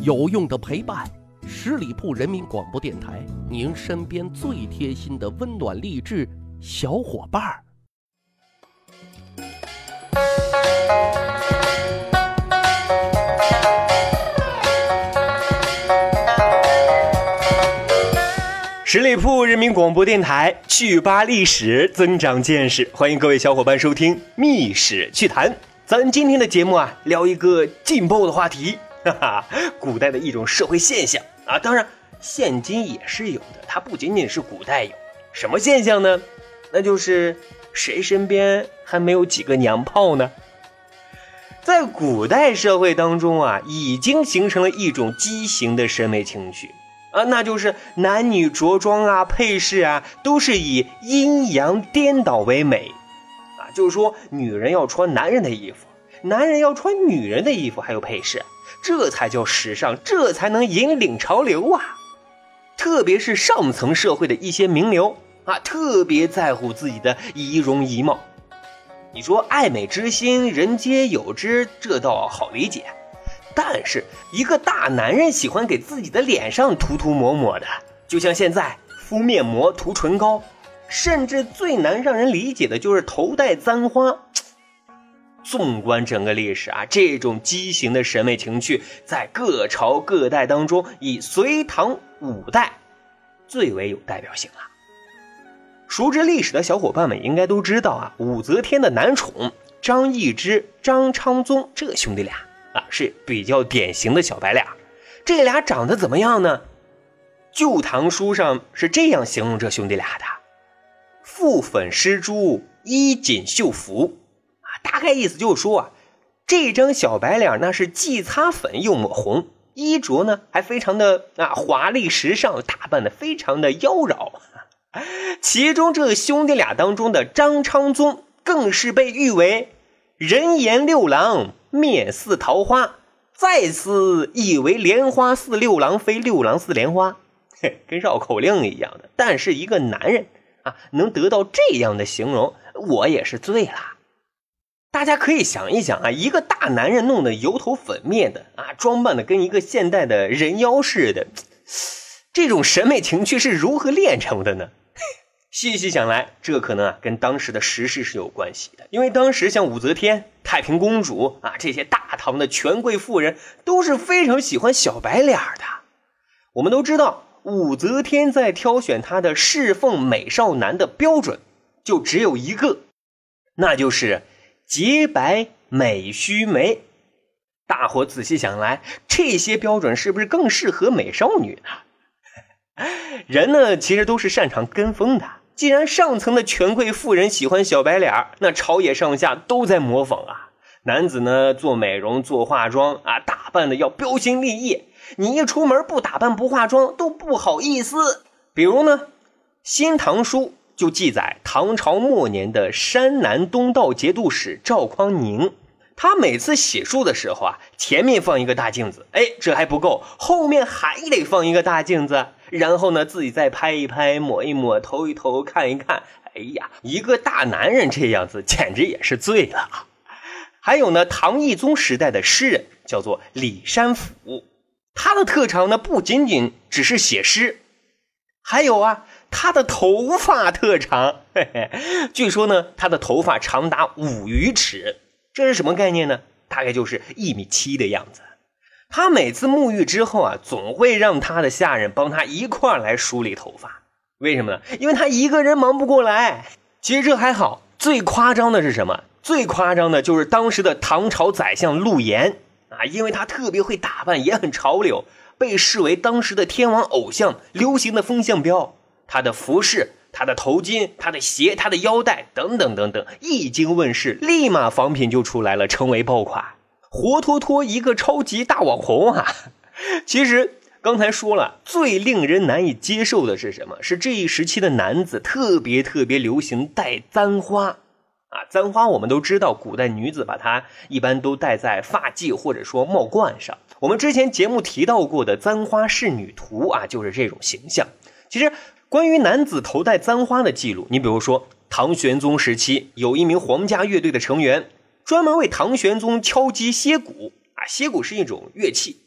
有用的陪伴，十里铺人民广播电台，您身边最贴心的温暖励志小伙伴儿。十里铺人民广播电台，趣吧历史，增长见识，欢迎各位小伙伴收听《密史趣谈》。咱今天的节目啊，聊一个劲爆的话题，哈哈，古代的一种社会现象啊，当然现今也是有的，它不仅仅是古代有。什么现象呢？那就是谁身边还没有几个娘炮呢？在古代社会当中啊，已经形成了一种畸形的审美情趣。啊，那就是男女着装啊、配饰啊，都是以阴阳颠倒为美，啊，就是说女人要穿男人的衣服，男人要穿女人的衣服，还有配饰，这才叫时尚，这才能引领潮流啊！特别是上层社会的一些名流啊，特别在乎自己的仪容仪貌。你说爱美之心，人皆有之，这倒好理解。但是，一个大男人喜欢给自己的脸上涂涂抹抹的，就像现在敷面膜、涂唇膏，甚至最难让人理解的就是头戴簪花。纵观整个历史啊，这种畸形的审美情趣，在各朝各代当中，以隋唐五代最为有代表性了。熟知历史的小伙伴们应该都知道啊，武则天的男宠张易之、张昌宗这兄弟俩。啊，是比较典型的小白脸，这俩长得怎么样呢？《旧唐书》上是这样形容这兄弟俩的：覆粉施朱，衣锦绣服。大概意思就是说啊，这张小白脸那是既擦粉又抹红，衣着呢还非常的啊华丽时尚，打扮的非常的妖娆。其中这兄弟俩当中的张昌宗，更是被誉为人言六郎。面似桃花，再次以为莲花似六郎，非六郎似莲花，跟绕口令一样的。但是一个男人啊，能得到这样的形容，我也是醉了。大家可以想一想啊，一个大男人弄得油头粉面的啊，装扮的跟一个现代的人妖似的，这种审美情趣是如何练成的呢？细细想来，这可能啊跟当时的时事是有关系的。因为当时像武则天、太平公主啊这些大唐的权贵妇人都是非常喜欢小白脸的。我们都知道，武则天在挑选她的侍奉美少男的标准就只有一个，那就是洁白美须眉。大伙仔细想来，这些标准是不是更适合美少女呢？人呢，其实都是擅长跟风的。既然上层的权贵妇人喜欢小白脸，那朝野上下都在模仿啊。男子呢做美容做化妆啊，打扮的要标新立异。你一出门不打扮不化妆都不好意思。比如呢，《新唐书》就记载唐朝末年的山南东道节度使赵匡宁，他每次写书的时候啊，前面放一个大镜子，哎，这还不够，后面还得放一个大镜子。然后呢，自己再拍一拍，抹一抹，投一投，看一看。哎呀，一个大男人这样子，简直也是醉了。还有呢，唐懿宗时代的诗人叫做李山甫，他的特长呢不仅仅只是写诗，还有啊，他的头发特长。嘿嘿，据说呢，他的头发长达五余尺，这是什么概念呢？大概就是一米七的样子。他每次沐浴之后啊，总会让他的下人帮他一块儿来梳理头发。为什么呢？因为他一个人忙不过来。其实这还好，最夸张的是什么？最夸张的就是当时的唐朝宰相陆延啊，因为他特别会打扮，也很潮流，被视为当时的天王偶像，流行的风向标。他的服饰、他的头巾、他的鞋、他的腰带等等等等，一经问世，立马仿品就出来了，成为爆款。活脱脱一个超级大网红啊！其实刚才说了，最令人难以接受的是什么？是这一时期的男子特别特别流行戴簪花啊！簪花我们都知道，古代女子把它一般都戴在发髻或者说帽冠上。我们之前节目提到过的《簪花仕女图》啊，就是这种形象。其实关于男子头戴簪花的记录，你比如说唐玄宗时期有一名皇家乐队的成员。专门为唐玄宗敲击蝎鼓啊，蝎鼓是一种乐器。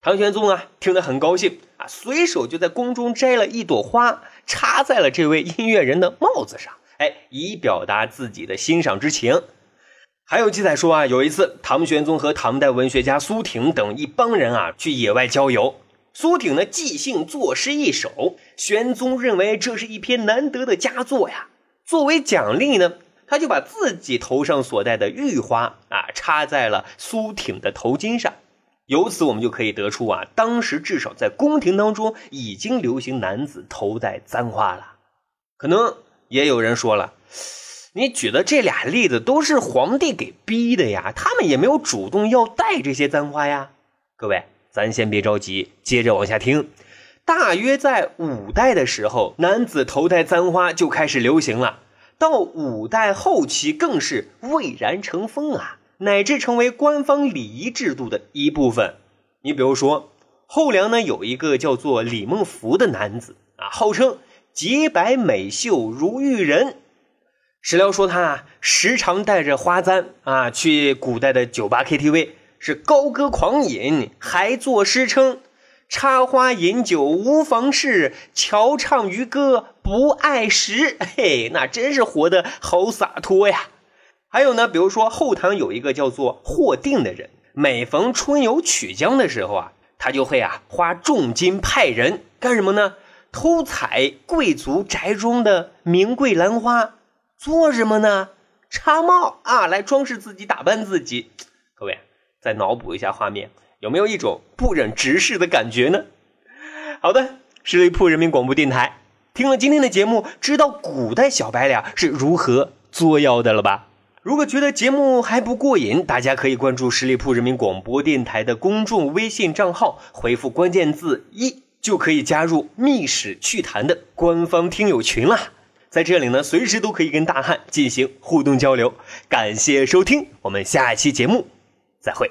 唐玄宗啊，听得很高兴啊，随手就在宫中摘了一朵花，插在了这位音乐人的帽子上，哎，以表达自己的欣赏之情。还有记载说啊，有一次唐玄宗和唐代文学家苏挺等一帮人啊去野外郊游，苏挺呢即兴作诗一首，玄宗认为这是一篇难得的佳作呀，作为奖励呢，他就把自己头上所戴的玉花啊插在了苏挺的头巾上，由此我们就可以得出啊，当时至少在宫廷当中已经流行男子头戴簪花了，可能也有人说了。你举的这俩例子都是皇帝给逼的呀，他们也没有主动要戴这些簪花呀。各位，咱先别着急，接着往下听。大约在五代的时候，男子头戴簪花就开始流行了，到五代后期更是蔚然成风啊，乃至成为官方礼仪制度的一部分。你比如说，后梁呢有一个叫做李孟福的男子啊，号称洁白美秀如玉人。史料说他啊，时常带着花簪啊去古代的酒吧 KTV，是高歌狂饮，还作诗称：“插花饮酒无妨事，乔唱渔歌不碍事。”嘿，那真是活得好洒脱呀！还有呢，比如说后唐有一个叫做霍定的人，每逢春游曲江的时候啊，他就会啊花重金派人干什么呢？偷采贵族宅中的名贵兰花。做什么呢？插帽啊，来装饰自己，打扮自己。各位，再脑补一下画面，有没有一种不忍直视的感觉呢？好的，十里铺人民广播电台，听了今天的节目，知道古代小白脸是如何作妖的了吧？如果觉得节目还不过瘾，大家可以关注十里铺人民广播电台的公众微信账号，回复关键字一，就可以加入密史趣谈的官方听友群啦。在这里呢，随时都可以跟大汉进行互动交流。感谢收听，我们下期节目再会。